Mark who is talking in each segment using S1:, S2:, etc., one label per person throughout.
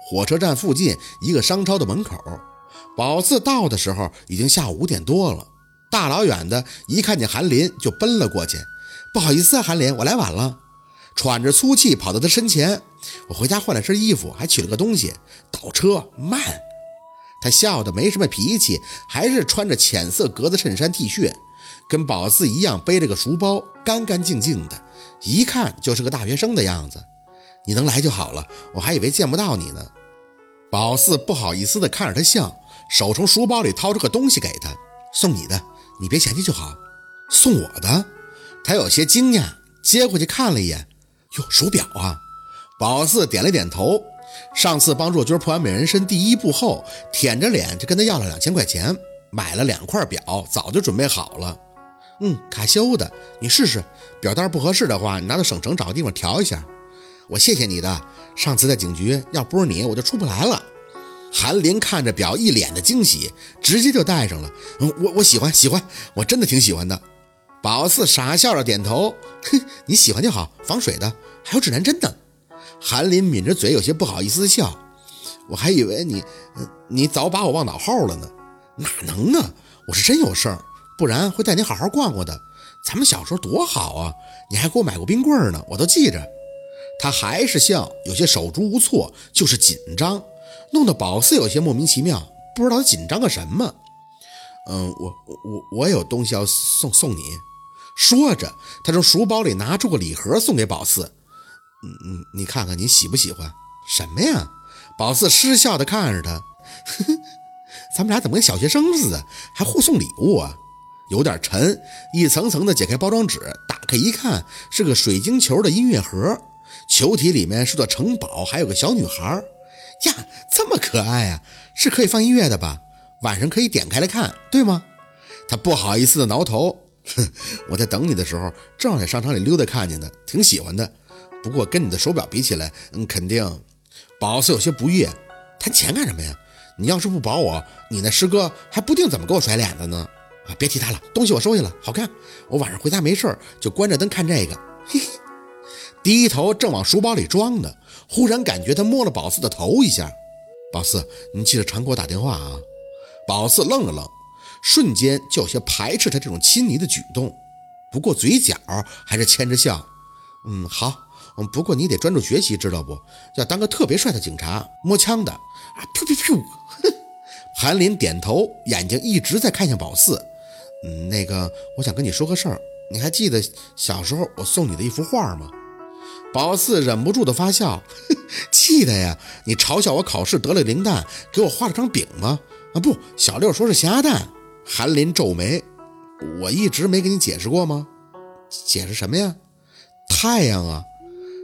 S1: 火车站附近一个商超的门口。宝四到的时候已经下午五点多了，大老远的一看见韩林就奔了过去。不好意思啊，韩林，我来晚了。喘着粗气跑到他身前，我回家换了身衣服，还取了个东西。倒车慢。他笑得没什么脾气，还是穿着浅色格子衬衫 T 恤，跟宝四一样背着个书包，干干净净的，一看就是个大学生的样子。你能来就好了，我还以为见不到你呢。宝四不好意思地看着他笑，手从书包里掏出个东西给他，送你的，你别嫌弃就好。送我的？他有些惊讶，接过去看了一眼，哟，手表啊！宝四点了点头。上次帮若君破完美人参第一步后，舔着脸就跟他要了两千块钱，买了两块表，早就准备好了。嗯，卡西欧的，你试试。表带不合适的话，你拿到省城找个地方调一下。我谢谢你的。上次在警局，要不是你，我就出不来了。韩林看着表，一脸的惊喜，直接就戴上了。嗯，我我喜欢喜欢，我真的挺喜欢的。宝四傻笑着点头，哼，你喜欢就好，防水的，还有指南针呢。韩林抿着嘴，有些不好意思笑。我还以为你，你早把我忘脑后了呢。哪能呢？我是真有事儿，不然会带你好好逛逛的。咱们小时候多好啊！你还给我买过冰棍呢，我都记着。他还是笑，有些手足无措，就是紧张，弄得宝四有些莫名其妙，不知道他紧张个什么。嗯，我我我有东西要送送你。说着，他从书包里拿出个礼盒送给宝四。嗯嗯，你看看你喜不喜欢？什么呀？宝四失笑的看着他，呵呵，咱们俩怎么跟小学生似的，还互送礼物啊？有点沉，一层层的解开包装纸，打开一看，是个水晶球的音乐盒，球体里面是座城堡，还有个小女孩。呀，这么可爱啊！是可以放音乐的吧？晚上可以点开来看，对吗？他不好意思的挠头，哼，我在等你的时候，正好在商场里溜达，看见的，挺喜欢的。不过跟你的手表比起来，嗯，肯定，宝四有些不悦，谈钱干什么呀？你要是不保我，你那师哥还不定怎么给我甩脸子呢。啊，别提他了，东西我收下了，好看。我晚上回家没事儿就关着灯看这个。嘿嘿，低头正往书包里装呢，忽然感觉他摸了宝四的头一下。宝四，你记得常给我打电话啊。宝四愣了愣，瞬间就有些排斥他这种亲昵的举动，不过嘴角还是牵着笑。嗯，好。嗯，不过你得专注学习，知道不？要当个特别帅的警察，摸枪的啊！噗噗噗！韩林点头，眼睛一直在看向宝四。嗯，那个，我想跟你说个事儿。你还记得小时候我送你的一幅画吗？宝四忍不住的发笑，气的呀。你嘲笑我考试得了零蛋，给我画了张饼吗？啊，不，小六说是咸鸭蛋。韩林皱眉，我一直没跟你解释过吗？解释什么呀？太阳啊！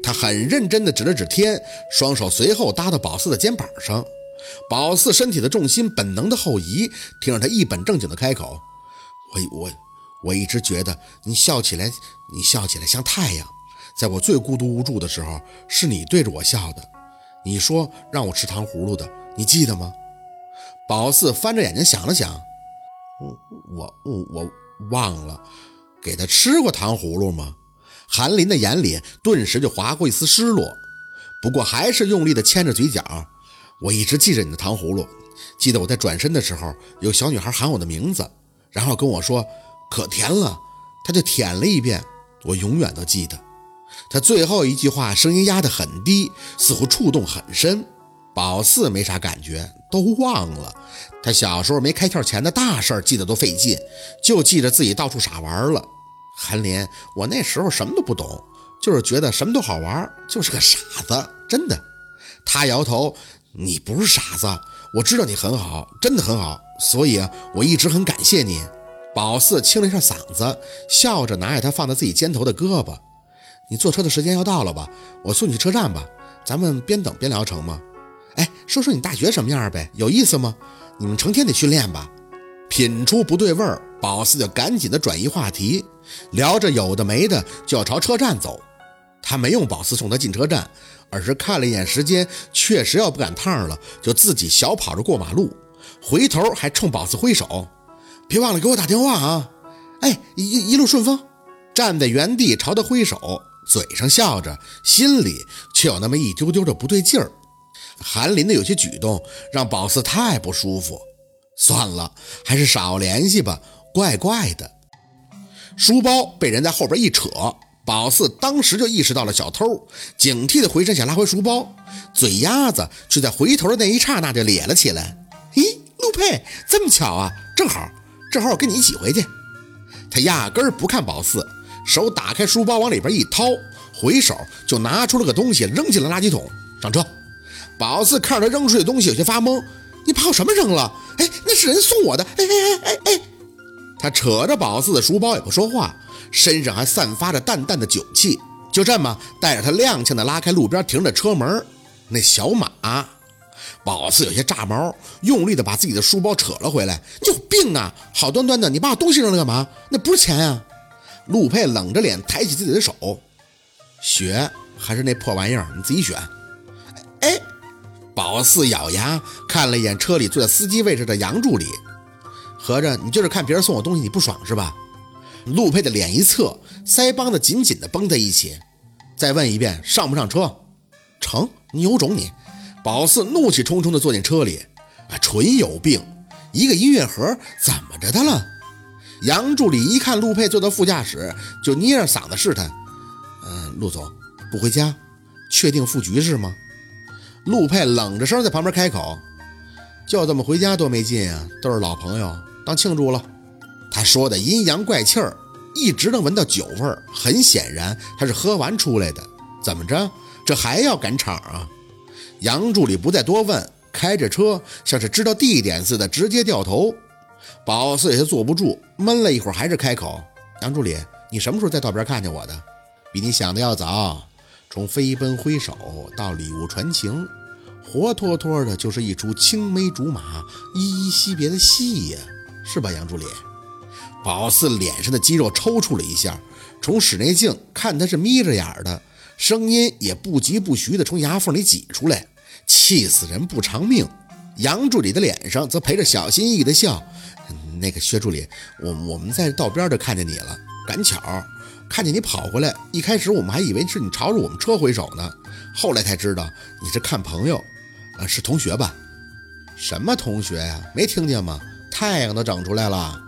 S1: 他很认真地指了指天，双手随后搭到宝四的肩膀上。宝四身体的重心本能的后移，听着他一本正经的开口：“我我我一直觉得你笑起来，你笑起来像太阳。在我最孤独无助的时候，是你对着我笑的。你说让我吃糖葫芦的，你记得吗？”宝四翻着眼睛想了想：“我我我忘了，给他吃过糖葫芦吗？”韩林的眼里顿时就划过一丝失落，不过还是用力的牵着嘴角。我一直记着你的糖葫芦，记得我在转身的时候，有小女孩喊我的名字，然后跟我说可甜了，她就舔了一遍。我永远都记得。他最后一句话声音压得很低，似乎触动很深。宝四没啥感觉，都忘了。他小时候没开窍前的大事记得都费劲，就记着自己到处傻玩了。韩林，我那时候什么都不懂，就是觉得什么都好玩，就是个傻子，真的。他摇头，你不是傻子，我知道你很好，真的很好，所以我一直很感谢你。宝四清了一下嗓子，笑着拿下他放在自己肩头的胳膊。你坐车的时间要到了吧？我送你去车站吧，咱们边等边聊成吗？哎，说说你大学什么样呗，有意思吗？你们成天得训练吧？品出不对味儿，宝四就赶紧的转移话题。聊着有的没的，就要朝车站走。他没用宝四送他进车站，而是看了一眼时间，确实要不赶趟了，就自己小跑着过马路，回头还冲宝四挥手：“别忘了给我打电话啊！”哎，一一路顺风。站在原地朝他挥手，嘴上笑着，心里却有那么一丢丢的不对劲儿。韩林的有些举动让宝四太不舒服，算了，还是少联系吧，怪怪的。书包被人在后边一扯，宝四当时就意识到了小偷，警惕的回身想拉回书包，嘴丫子却在回头的那一刹那就咧了起来。咦，陆佩，这么巧啊，正好，正好我跟你一起回去。他压根儿不看宝四，手打开书包往里边一掏，回手就拿出了个东西扔进了垃圾桶。上车。宝四看着他扔出去的东西，有些发懵。你把我什么扔了？哎，那是人送我的。哎哎哎哎哎！他扯着宝四的书包也不说话，身上还散发着淡淡的酒气。就这么带着他踉跄的拉开路边停着车门。那小马，宝四有些炸毛，用力的把自己的书包扯了回来。你有病啊！好端端的，你把我东西扔了干嘛？那不是钱呀！陆佩冷着脸抬起自己的手，血还是那破玩意儿，你自己选。哎。宝四咬牙看了一眼车里坐在司机位置的杨助理，合着你就是看别人送我东西你不爽是吧？陆佩的脸一侧，腮帮子紧紧的绷在一起。再问一遍，上不上车？成，你有种你！宝四怒气冲冲的坐进车里，啊，纯有病！一个音乐盒怎么着他了？杨助理一看陆佩坐到副驾驶，就捏着嗓子试探：“嗯，陆总不回家，确定复局是吗？”陆佩冷着声在旁边开口：“就这么回家多没劲啊！都是老朋友，当庆祝了。”他说的阴阳怪气儿，一直能闻到酒味儿，很显然他是喝完出来的。怎么着，这还要赶场啊？杨助理不再多问，开着车像是知道地点似的，直接掉头。宝四有些坐不住，闷了一会儿，还是开口：“杨助理，你什么时候在道边看见我的？比你想的要早。”从飞奔挥手到礼物传情，活脱脱的就是一出青梅竹马、依依惜别的戏呀，是吧，杨助理？宝四脸上的肌肉抽搐了一下，从室内镜看他是眯着眼的，声音也不疾不徐的从牙缝里挤出来：“气死人不偿命。”杨助理的脸上则陪着小心翼翼的笑：“那个薛助理，我我们在道边就看见你了，赶巧。”看见你跑过来，一开始我们还以为是你朝着我们车挥手呢，后来才知道你是看朋友，呃，是同学吧？什么同学呀？没听见吗？太阳都整出来了。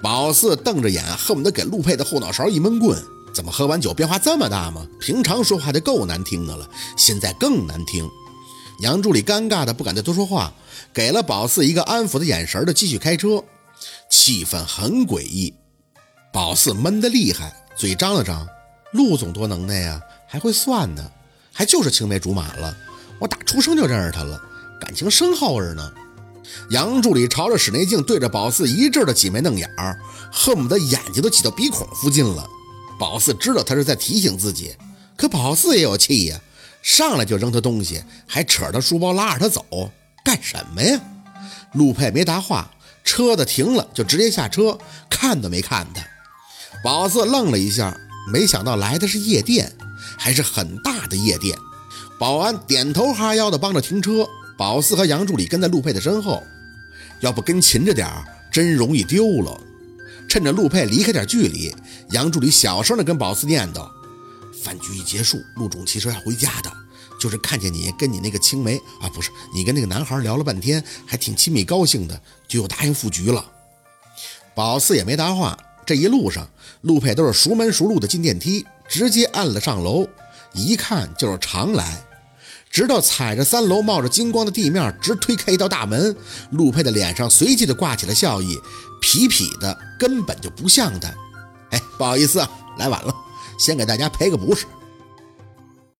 S1: 宝四瞪着眼，恨不得给陆佩的后脑勺一闷棍。怎么喝完酒变化这么大吗？平常说话就够难听的了，现在更难听。杨助理尴尬的不敢再多说话，给了宝四一个安抚的眼神的继续开车。气氛很诡异，宝四闷得厉害。嘴张了张，陆总多能耐呀，还会算呢，还就是青梅竹马了。我打出生就认识他了，感情深厚着呢。杨助理朝着室内镜对着宝四一阵的挤眉弄眼儿，恨不得眼睛都挤到鼻孔附近了。宝四知道他是在提醒自己，可宝四也有气呀，上来就扔他东西，还扯着书包拉着他走，干什么呀？陆佩没答话，车子停了就直接下车，看都没看他。宝四愣了一下，没想到来的是夜店，还是很大的夜店。保安点头哈腰的帮着停车。宝四和杨助理跟在陆佩的身后，要不跟勤着点真容易丢了。趁着陆佩离开点距离，杨助理小声的跟宝四念叨：“饭局一结束，陆总其实要回家的，就是看见你跟你那个青梅啊，不是你跟那个男孩聊了半天，还挺亲密高兴的，就又答应复局了。”宝四也没答话。这一路上，陆佩都是熟门熟路的进电梯，直接按了上楼，一看就是常来。直到踩着三楼冒着金光的地面，直推开一道大门，陆佩的脸上随即就挂起了笑意，痞痞的，根本就不像他。哎，不好意思，啊来晚了，先给大家赔个不是。